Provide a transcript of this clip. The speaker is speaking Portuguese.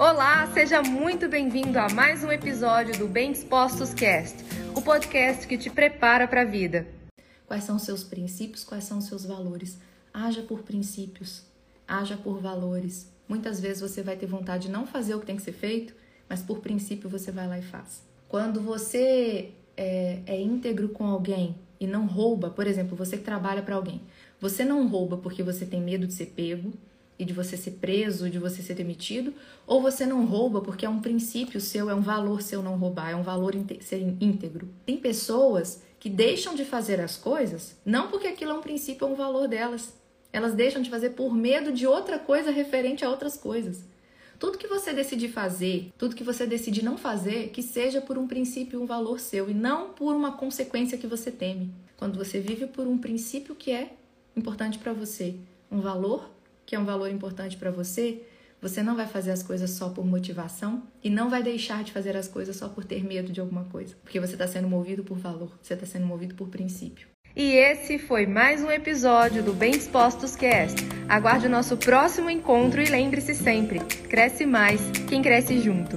Olá, seja muito bem-vindo a mais um episódio do Bem Dispostos Cast, o podcast que te prepara para a vida. Quais são os seus princípios? Quais são os seus valores? Haja por princípios, haja por valores. Muitas vezes você vai ter vontade de não fazer o que tem que ser feito, mas por princípio você vai lá e faz. Quando você é, é íntegro com alguém e não rouba, por exemplo, você que trabalha para alguém, você não rouba porque você tem medo de ser pego e de você ser preso, de você ser demitido, ou você não rouba porque é um princípio seu, é um valor seu não roubar, é um valor ser íntegro. Tem pessoas que deixam de fazer as coisas não porque aquilo é um princípio ou um valor delas. Elas deixam de fazer por medo de outra coisa referente a outras coisas. Tudo que você decidir fazer, tudo que você decidir não fazer, que seja por um princípio, um valor seu e não por uma consequência que você teme. Quando você vive por um princípio que é importante para você, um valor que é um valor importante para você, você não vai fazer as coisas só por motivação e não vai deixar de fazer as coisas só por ter medo de alguma coisa, porque você está sendo movido por valor, você está sendo movido por princípio. E esse foi mais um episódio do Bem Dispostos Cast. Aguarde o nosso próximo encontro e lembre-se sempre: cresce mais quem cresce junto.